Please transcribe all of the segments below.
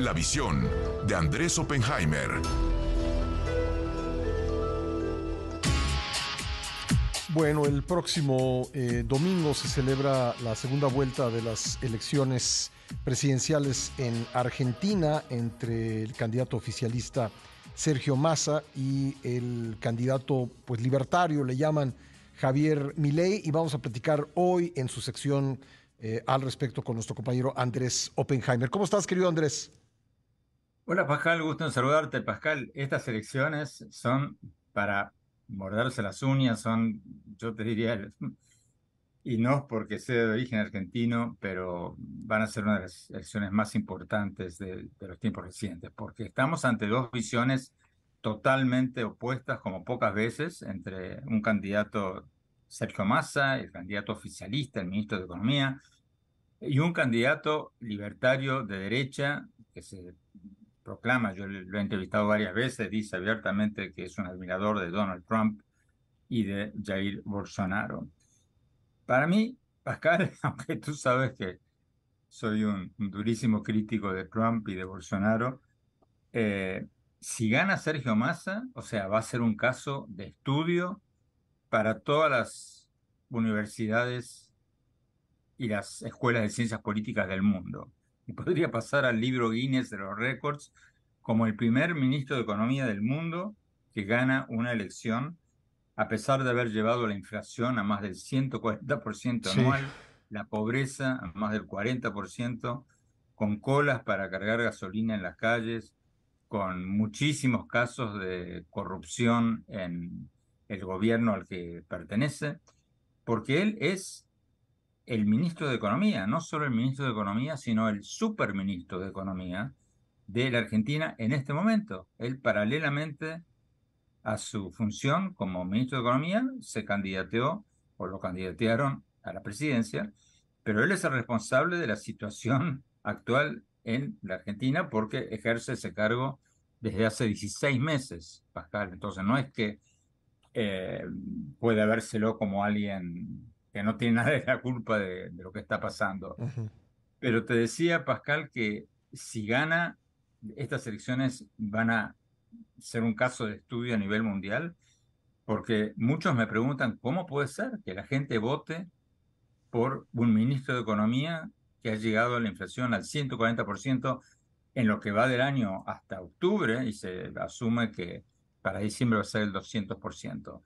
La visión de Andrés Oppenheimer. Bueno, el próximo eh, domingo se celebra la segunda vuelta de las elecciones presidenciales en Argentina entre el candidato oficialista Sergio Massa y el candidato pues libertario, le llaman Javier Milei, y vamos a platicar hoy en su sección eh, al respecto con nuestro compañero Andrés Oppenheimer. ¿Cómo estás, querido Andrés? Hola, Pascal, gusto en saludarte. Pascal, estas elecciones son para morderse las uñas, son, yo te diría, y no porque sea de origen argentino, pero van a ser una de las elecciones más importantes de, los tiempos recientes, porque estamos ante dos visiones totalmente opuestas, como pocas veces, entre un candidato Sergio Massa, el candidato oficialista, el ministro de Economía, y un candidato libertario de derecha que se proclama, yo lo he entrevistado varias veces, dice abiertamente que es un admirador de Donald Trump y de Jair Bolsonaro. Para mí, Pascal, aunque tú sabes que soy un, durísimo crítico de Trump y de Bolsonaro, eh, si gana Sergio Massa, o sea, va a ser un caso de estudio para todas las universidades y las escuelas de ciencias políticas del mundo y podría pasar al libro Guinness de los récords como el primer ministro de Economía del mundo que gana una elección a pesar de haber llevado la inflación a más del 140% anual, la pobreza a más del 40%, con colas para cargar gasolina en las calles, con muchísimos casos de corrupción en el gobierno al que pertenece, porque él es el ministro de Economía, no solo el ministro de Economía, sino el superministro de Economía de la Argentina en este momento. Él paralelamente a su función como ministro de Economía se candidateó o lo candidatearon a la presidencia, pero él es el responsable de la situación actual en la Argentina porque ejerce ese cargo desde hace 16 meses, Pascal. Entonces no es que eh, puede habérselo como alguien que no tiene nada de la culpa de, lo que está pasando. Pero te decía, Pascal, que si gana, estas elecciones van a ser un caso de estudio a nivel mundial, porque muchos me preguntan cómo puede ser que la gente vote por un ministro de Economía que ha llegado a la inflación al 140% en lo que va del año hasta octubre y se asume que para diciembre va a ser el 200%.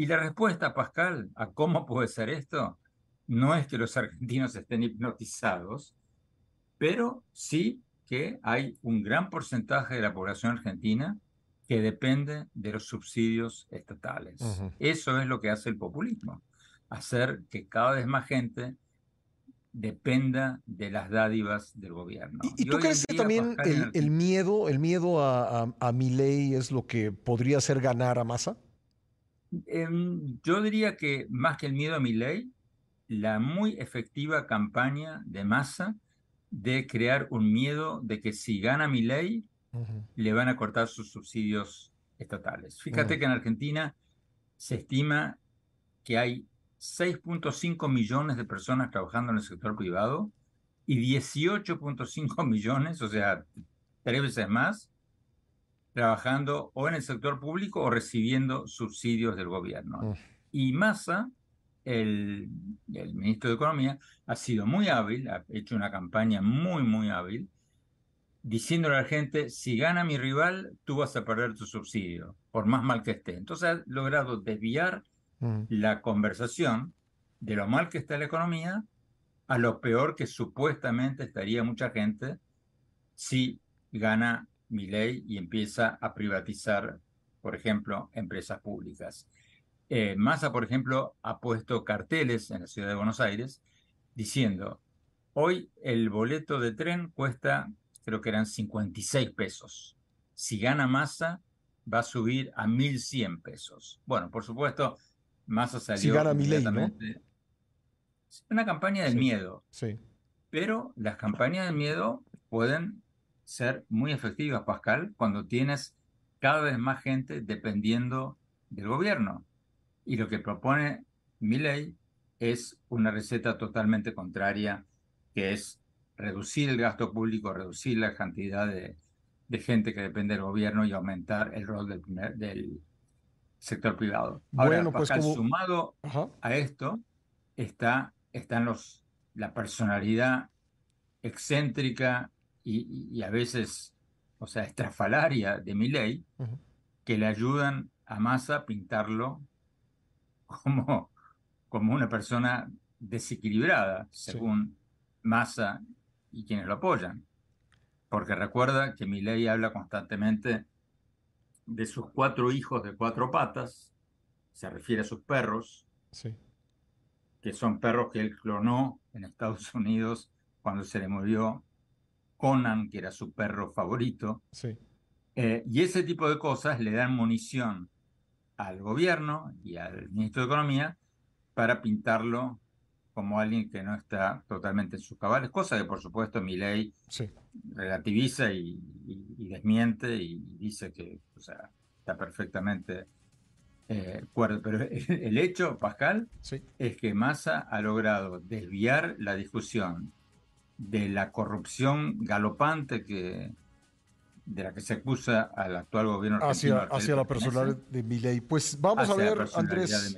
Y la respuesta, Pascal, a cómo puede ser esto, no es que los argentinos estén hipnotizados, pero sí que hay un gran porcentaje de la población argentina que depende de los subsidios estatales. Eso es lo que hace el populismo, hacer que cada vez más gente dependa de las dádivas del gobierno. ¿Y, tú crees que también el, miedo, el miedo a, a, a mi ley es lo que podría hacer ganar a Massa? Em, yo diría que más que el miedo a mi ley, la muy efectiva campaña de masa de crear un miedo de que si gana mi ley, le van a cortar sus subsidios estatales. Fíjate que en Argentina se estima que hay 6.5 millones de personas trabajando en el sector privado y 18.5 millones, o sea, tres veces más, trabajando o en el sector público o recibiendo subsidios del gobierno. Y Massa, el, ministro de Economía, ha sido muy hábil, ha hecho una campaña muy, muy hábil, diciéndole a la gente, si gana mi rival, tú vas a perder tu subsidio, por más mal que esté. Entonces ha logrado desviar la conversación de lo mal que está la economía a lo peor que supuestamente estaría mucha gente si gana mi ley y empieza a privatizar, por ejemplo, empresas públicas. Eh, Massa, por ejemplo, ha puesto carteles en la ciudad de Buenos Aires diciendo, hoy el boleto de tren cuesta, creo que eran 56 pesos. Si gana Massa, va a subir a 1.100 pesos. Bueno, por supuesto, Massa salió... Si gana mi ley, ¿no? Una campaña del miedo. Sí. Pero las campañas de miedo pueden ser muy efectivas, Pascal, cuando tienes cada vez más gente dependiendo del gobierno. Y lo que propone mi ley es una receta totalmente contraria, que es reducir el gasto público, reducir la cantidad de, de gente que depende del gobierno y aumentar el rol del, primer, del sector privado. Ahora, Bueno, pues Pascal, como- sumado Ajá. a esto está están los la personalidad excéntrica y, a veces, o sea, estrafalaria de Ujú. que le ayudan a Massa a pintarlo como, como una persona desequilibrada, Sí. según Massa y quienes lo apoyan. Porque recuerda que Milei habla constantemente de sus cuatro hijos de cuatro patas, se refiere a sus perros, Sí. que son perros que él clonó en Estados Unidos cuando se le murió Conan, que era su perro favorito. Sí. Eh, y ese tipo de cosas le dan munición al gobierno y al ministro de Economía para pintarlo como alguien que no está totalmente en sus cabales, cosa que por supuesto Milei Sí. relativiza y, y- y desmiente y dice que o sea, está perfectamente eh, cuerdo. Pero el, el hecho, Pascal, Sí. es que Massa ha logrado desviar la discusión de la corrupción galopante que de la que se acusa al actual gobierno argentino. Hacia, hacia la personalidad de Milei. Pues vamos a hacia ver, Andrés,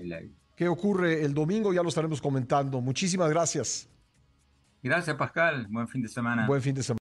qué ocurre el domingo. Ya lo estaremos comentando. Muchísimas gracias. Gracias, Pascal. Buen fin de semana. Buen fin de semana.